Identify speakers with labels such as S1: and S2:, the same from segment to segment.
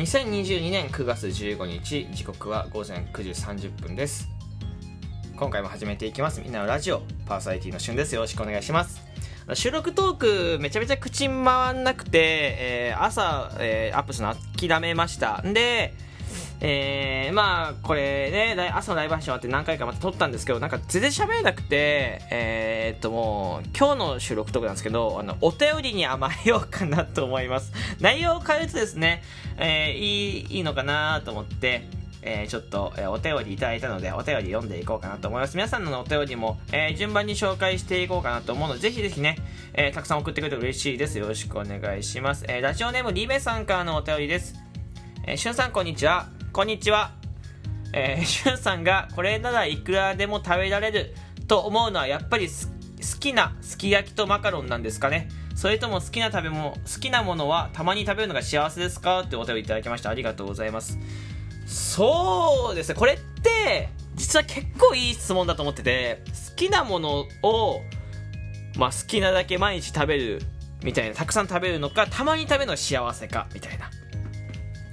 S1: 2022年9月15日時刻は午前9時30分です。今回も始めていきます。みんなのラジオパーソナリティのしゅんです。よろしくお願いします。収録トークめちゃめちゃ口回んなくて、えー、朝、えー、アップするの諦めました。んでえー、まあ、これね、朝のライブ配信終わって何回かまた撮ったんですけど、なんか全然喋れなくて、えー、っともう、今日の収録トークなんですけど、あの、お便りに甘えようかなと思います。内容を変えるとですね、えー、いい、いいのかなと思って、えー、ちょっと、えー、お便りいただいたので、お便り読んでいこうかなと思います。皆さんのお便りも、えー、順番に紹介していこうかなと思うので、ぜひぜひね、えー、たくさん送ってくれると嬉しいです。よろしくお願いします。えー、ラジオネームリベさんからのお便りです。えー、しゅんさんこんにちは。こんにちは。えー、しゅんさんがこれならいくらでも食べられると思うのはやっぱり好きなすき焼きとマカロンなんですかねそれとも好きな食べ物、好きなものはたまに食べるのが幸せですか？ってお便りいただきました。ありがとうございます。そうですね、これって、実は結構いい質問だと思ってて、好きなものを、まあ好きなだけ毎日食べるみたいな、たくさん食べるのか、たまに食べるのが幸せか、みたいな。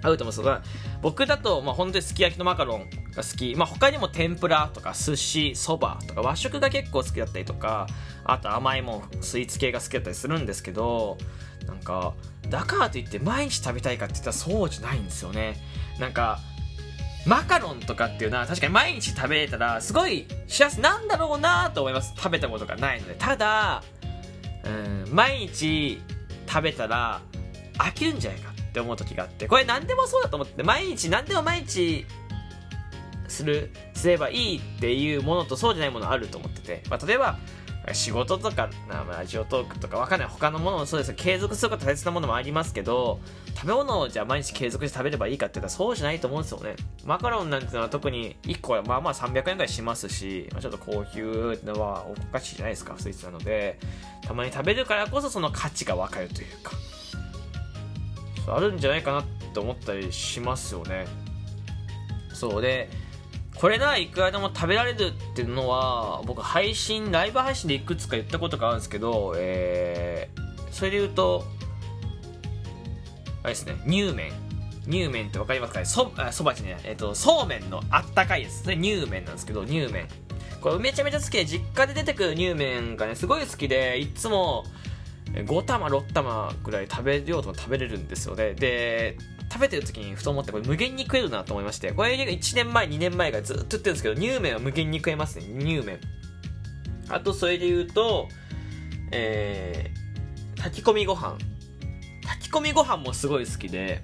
S1: 合うと思うんですが、僕だと、まあ、本当にすき焼きのマカロンが好き、まあ、他にも天ぷらとか寿司そばとか和食が結構好きだったりとかあと甘いもんスイーツ系が好きだったりするんですけどなんかだからといって毎日食べたいかって言ったらそうじゃないんですよね。なんかマカロンとかっていうのは確かに毎日食べれたらすごい幸せなんだろうなと思います。食べたことがないので。ただうん毎日食べたら飽きるんじゃないか。って思う時があってこれ何でもそうだと思って毎日何でも毎日するすればいいっていうものとそうじゃないものあると思ってて、まあ、例えば仕事とか、ラジオトークとかわかんない他のものもそうです継続すること大切なものもありますけど食べ物をじゃあ毎日継続して食べればいいかって言ったらそうじゃないと思うんですよね。マカロンなんていうのは特に1個はまあまあ300円ぐらいしますし、まあ、ちょっと高級ってのはおかしいじゃないですかスイーツなので。たまに食べるからこそその価値がわかるというか。あるんじゃないかなって思ったりしますよね。そうでこれならいくらでも食べられるっていうのは僕配信ライブ配信でいくつか言ったことがあるんですけど、えー、それで言うとあれですね乳麺。乳麺って分かりますかね？そそばちねえっ、ー、とそうめんのあったかいですそれ乳麺なんですけど乳麺。これめちゃめちゃ好きで実家で出てくる乳麺がねすごい好きでいつも5玉6玉ぐらい食べようとも食べれるんですよね。で食べてる時にふと思ってこれ無限に食えるなと思いましてこれ1年前2年前からずっと言ってるんですけど乳麺は無限に食えますね。乳麺。あとそれで言うとえー、炊き込みご飯。炊き込みご飯もすごい好きで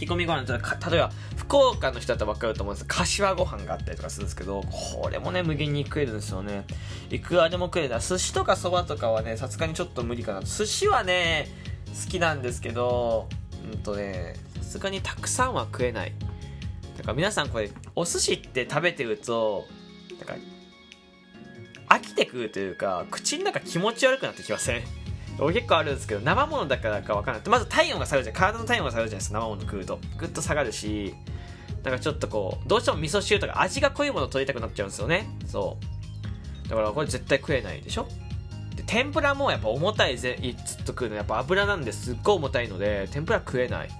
S1: 炊き込みご飯例えば福岡の人だったら分かると思うんです。柏ご飯があったりとかするんですけどこれもね無限に食えるんですよね。いくらでも食える。な寿司とかそばとかはねさすがにちょっと無理かな寿司はね好きなんですけどうんとねさすがにたくさんは食えない。だから皆さんこれお寿司って食べてるとなんか飽きてくるというか口の中気持ち悪くなってきません？結構あるんですけど生ものだからか分からない。まず体温が下がるじゃん。体の体温が下がるじゃないですか生もの食うと。ぐっと下がるしなんかちょっとこうどうしても味噌汁とか味が濃いもの取りたくなっちゃうんですよね。そう。だからこれ絶対食えないでしょ？で天ぷらもやっぱ重たいぜ。ずっと食うのやっぱ油なんですっごい重たいので天ぷら食えない。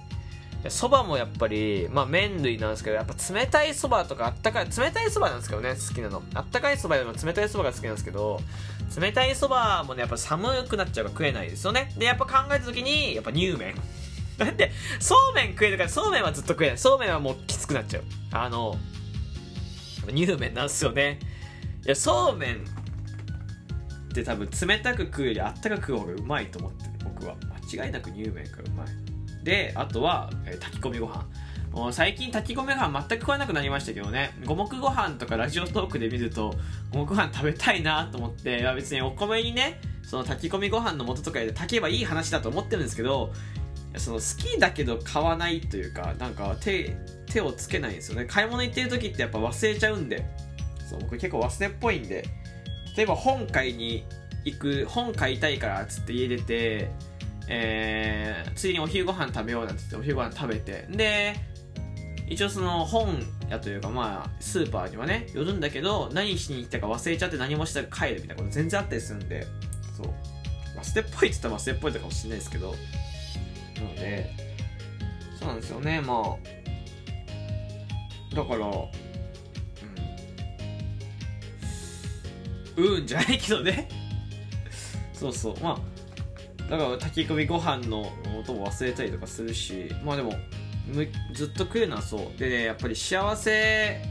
S1: そばもやっぱり、まあ麺類なんですけど、やっぱ冷たいそばとかあったかい、冷たいそばなんですけどね、好きなの。あったかいそばよりも冷たいそばが好きなんですけど、冷たいそばもね、やっぱ寒くなっちゃうから食えないですよね。で、やっぱ考えた時に、やっぱ乳麺。だって、そうめん食えるから、そうめんはずっと食えない。そうめんはもうきつくなっちゃう。あの、乳麺なんですよね。いや、そうめんって多分冷たく食うよりあったかく食う方がうまいと思って、僕は。間違いなく乳麺がうまい。で、あとは、えー、炊き込みご飯。もう最近炊き込みご飯全く食わなくなりましたけどね。五目ご飯とかラジオトークで見ると五目ご飯食べたいなと思って別にお米にねその炊き込みご飯の素とかで炊けばいい話だと思ってるんですけどその好きだけど買わないというかなんか手手をつけないんですよね。買い物行ってる時ってやっぱ忘れちゃうんで。そう僕結構忘れっぽいんで。例えば本買いに行く本買いたいからっつって家出てえー、ついにお昼ご飯食べようなんて言ってお昼ご飯食べてで一応その本屋というかまあスーパーにはね寄るんだけど何しに行ったか忘れちゃって何もしたら帰るみたいなこと全然あったりするんでそう。忘れっぽいって言ったら忘れっぽいとかもしれないですけど。なのでそうなんですよね。まあだからうん。うんじゃないけどね。そうそう。まあだから炊き込みご飯の音も忘れたりとかするしまあでもずっと食うのはそう。でねやっぱり幸せ。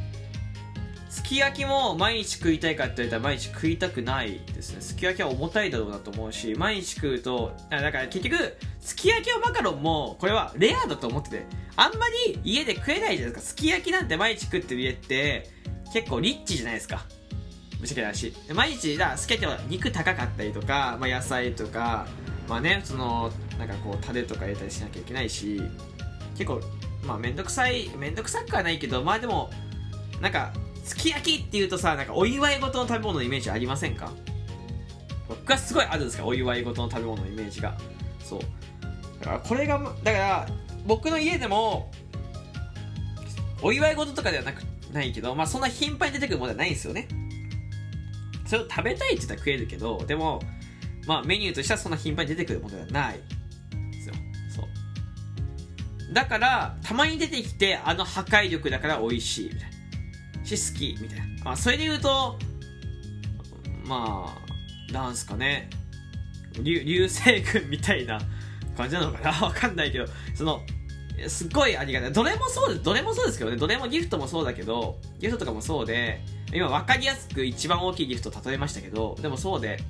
S1: すき焼きも毎日食いたいかって言われたら毎日食いたくないですね。すき焼きは重たいだろうなと思うし毎日食うとだから結局すき焼きはマカロンもこれはレアだと思っててあんまり家で食えないじゃないですか。すき焼きなんて毎日食ってる家って結構リッチじゃないですか。ぶっちゃだし毎日だすき焼きは肉高かったりとか、まあ、野菜とかまあねそのなんかこうタレとか入れたりしなきゃいけないし結構まあ面倒くさい面倒くさくはないけどまあでもなんかすき焼きっていうとさなんかお祝い事の食べ物のイメージありませんか？僕はすごいあるんですかお祝い事の食べ物のイメージが。そう。だからこれがだから僕の家でもお祝い事とかではなくないけどまあそんな頻繁に出てくるものではないんですよね。それを食べたいって言ったら食えるけどでもまあメニューとしてはそんな頻繁に出てくるものではないですよ。そう。だからたまに出てきてあの破壊力だから美味しいみたいな。し好きみたいな。まあ、それで言うと、まあ、なんすかね、流流星群みたいな感じなのかな。わかんないけど、その、すっごいありがたい。どれもそうです、どれもそうですけどね、どれもギフトもそうだけど、ギフトとかもそうで、今分かりやすく一番大きいギフト例えましたけど、でもそうで、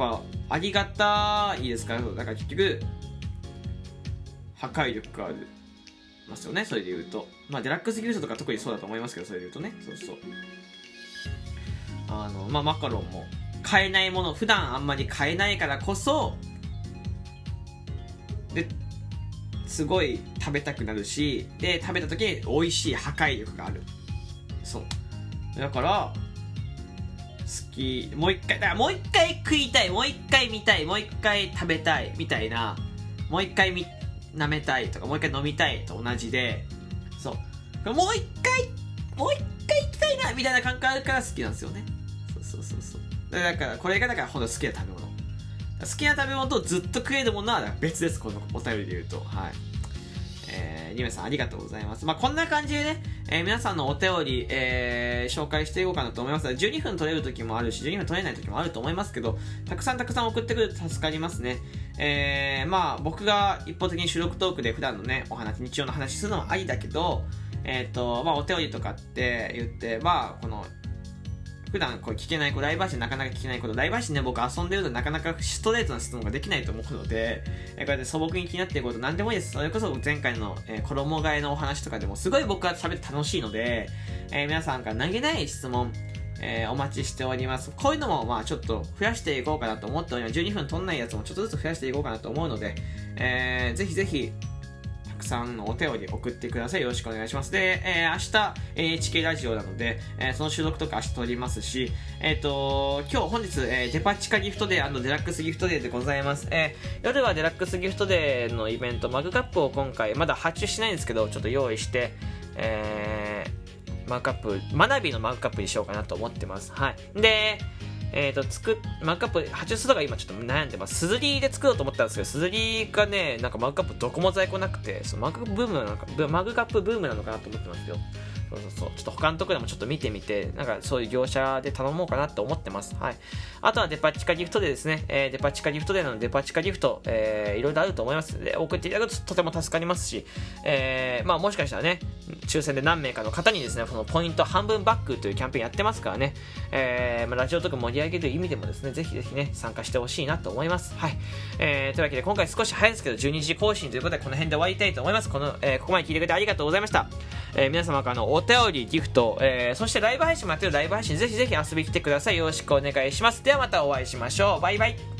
S1: ぱ、ありがたいですか？ら、だから結局、破壊力がある。ますよね、それで言うと。まあ、デラックスギルトとか特にそうだと思いますけど、それで言うとね。そうそう。あの、まあ、マカロンも、買えないもの、普段あんまり買えないからこそ、で、すごい食べたくなるし、で、食べた時に美味しい破壊力がある。そう。だから、好き、もう一回、だもう一回食いたい、もう一回見たい、もう一回食べたい、みたいな、もう一回見舐めたい。とかもう一回飲みたいと同じで。そう。もう一回もう一回行きたいな。みたいな感覚あるから好きなんですよね。そうそうそうそう。だからこれがだからほんと好きな食べ物。好きな食べ物とずっと食えるものは別です。このお便りで言うと。はい。えー、リメさんありがとうございます。まあ、こんな感じでね、えー、皆さんのお便り、えー、紹介していこうかなと思います。12分取れる時もあるし、12分取れない時もあると思いますけど、たくさんたくさん送ってくると助かりますね。えー、まあ、僕が一方的に収録トークで普段のね、お話、日常の話するのはありだけど、えっ、ー、と、まあ、お便りとかって言って、まあ、この、普段これ聞けない子、ライブ配信なかなか聞けないこと、ライブ配信で僕遊んでるとなかなかストレートな質問ができないと思うので、えこうやって素朴に気になっていること何でもいいです。それこそ前回の、え、衣替えのお話とかでもすごい僕は喋って楽しいので、えー、皆さんから投げない質問、えー、お待ちしております。こういうのも、まあちょっと増やしていこうかなと思っております。12分取んないやつもちょっとずつ増やしていこうかなと思うので、えー、ぜひぜひ、たくさんのお便り送ってください。よろしくお願いします。で、えー、明日 NHK ラジオなので、えー、その収録とか明日撮りますし、えっ、ー、と、今日本日、えー、デパ地下ギフトデーデラックスギフトデーでございます。えー、夜はデラックスギフトデーのイベント、マグカップを今回、まだ発注しないんですけど、ちょっと用意して、えー、マグカップ、学びのマグカップにしようかなと思ってます。はい。で、え、ー、と、作、マグカップ、発注するとか今ちょっと悩んでます。すずりで作ろうと思ったんですけど、すずりがね、なんかマグカップどこも在庫なくて、そのマグブームなのか、マグカップブームなのかなと思ってますよ。そうそうそう。ちょっと他のところでもちょっと見てみて、なんかそういう業者で頼もうかなと思ってます。はい。あとはデパ地下ギフトでですね、えー、デパ地下ギフトでのデパ地下ギフト、えー、いろいろあると思いますで、送っていただくととても助かりますし、えー、まあもしかしたらね、抽選で何名かの方にですね、このポイント半分バックというキャンペーンやってますからね、えー、まあ、ラジオとか盛り上げる意味でもですね、ぜひぜひね、参加してほしいなと思います。はい。えー、というわけで今回少し早いですけど、12時更新ということで、この辺で終わりたいと思います。この、えー、ここまで聞いてくれてありがとうございました。えー、皆様からのお便り、ギフト、えー、そしてライブ配信もやってるライブ配信、ぜひぜひ遊びに来てください。よろしくお願いします。ではまたお会いしましょう。バイバイ。